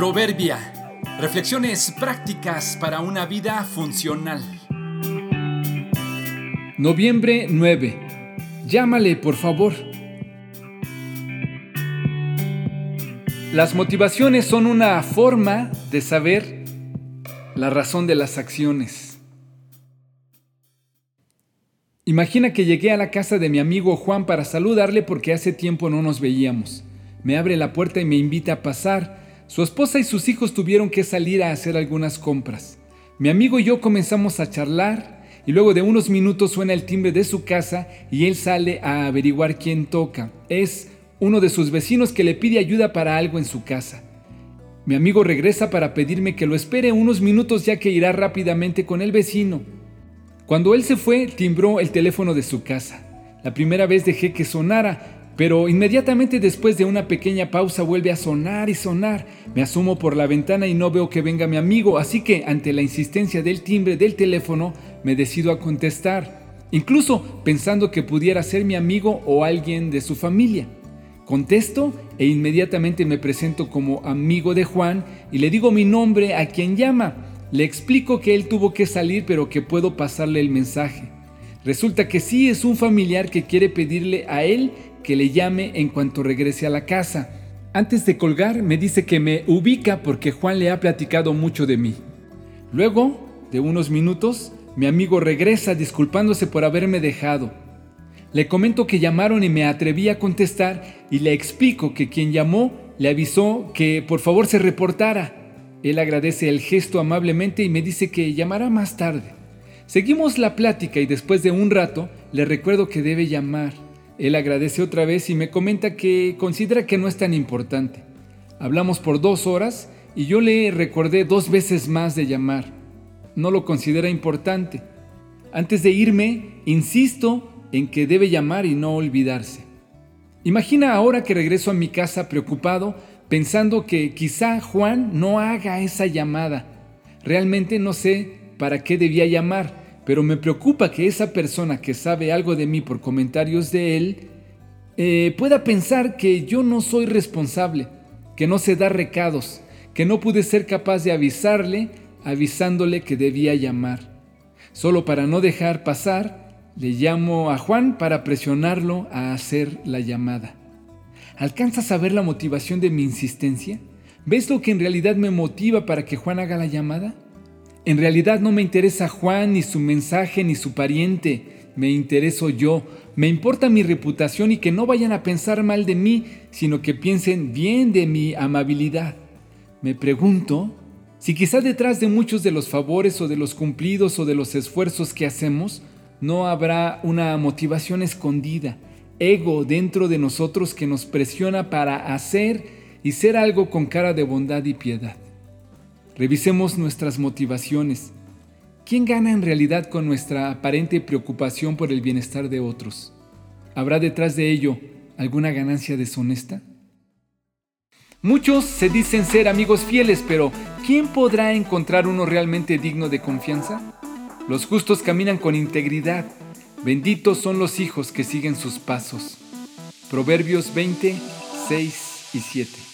Proverbia. Reflexiones prácticas para una vida funcional. Noviembre 9. Llámale, por favor. Las motivaciones son una forma de saber la razón de las acciones. Imagina que llegué a la casa de mi amigo Juan para saludarle porque hace tiempo no nos veíamos. Me abre la puerta y me invita a pasar. Su esposa y sus hijos tuvieron que salir a hacer algunas compras. Mi amigo y yo comenzamos a charlar y luego de unos minutos suena el timbre de su casa y él sale a averiguar quién toca. Es uno de sus vecinos que le pide ayuda para algo en su casa. Mi amigo regresa para pedirme que lo espere unos minutos ya que irá rápidamente con el vecino. Cuando él se fue, timbró el teléfono de su casa. La primera vez dejé que sonara, pero inmediatamente después de una pequeña pausa vuelve a sonar y sonar. Me asomo por la ventana y no veo que venga mi amigo, así que ante la insistencia del timbre del teléfono me decido a contestar, incluso pensando que pudiera ser mi amigo o alguien de su familia. Contesto e inmediatamente me presento como amigo de Juan y le digo mi nombre a quien llama. Le explico que él tuvo que salir pero que puedo pasarle el mensaje. Resulta que sí es un familiar que quiere pedirle a él que le llame en cuanto regrese a la casa. Antes de colgar me dice que me ubica porque Juan le ha platicado mucho de mí. Luego, de unos minutos, mi amigo regresa disculpándose por haberme dejado. Le comento que llamaron y me atreví a contestar y le explico que quien llamó le avisó que por favor se reportara. Él agradece el gesto amablemente y me dice que llamará más tarde. Seguimos la plática y después de un rato le recuerdo que debe llamar. Él agradece otra vez y me comenta que considera que no es tan importante. Hablamos por dos horas y yo le recordé dos veces más de llamar. No lo considera importante. Antes de irme, insisto en que debe llamar y no olvidarse. Imagina ahora que regreso a mi casa preocupado, pensando que quizá Juan no haga esa llamada. Realmente no sé para qué debía llamar, pero me preocupa que esa persona que sabe algo de mí por comentarios de él eh, pueda pensar que yo no soy responsable, que no se da recados, que no pude ser capaz de avisarle avisándole que debía llamar. Solo para no dejar pasar, le llamo a Juan para presionarlo a hacer la llamada. ¿Alcanzas a ver la motivación de mi insistencia? ¿Ves lo que en realidad me motiva para que Juan haga la llamada? En realidad no me interesa Juan, ni su mensaje, ni su pariente. Me intereso yo. Me importa mi reputación y que no vayan a pensar mal de mí, sino que piensen bien de mi amabilidad. Me pregunto si quizá detrás de muchos de los favores o de los cumplidos o de los esfuerzos que hacemos, no habrá una motivación escondida, ego dentro de nosotros que nos presiona para hacer y ser algo con cara de bondad y piedad. Revisemos nuestras motivaciones. ¿Quién gana en realidad con nuestra aparente preocupación por el bienestar de otros? ¿Habrá detrás de ello alguna ganancia deshonesta? Muchos se dicen ser amigos fieles, pero ¿quién podrá encontrar uno realmente digno de confianza? Los justos caminan con integridad. Benditos son los hijos que siguen sus pasos. Proverbios 20, 6 y 7.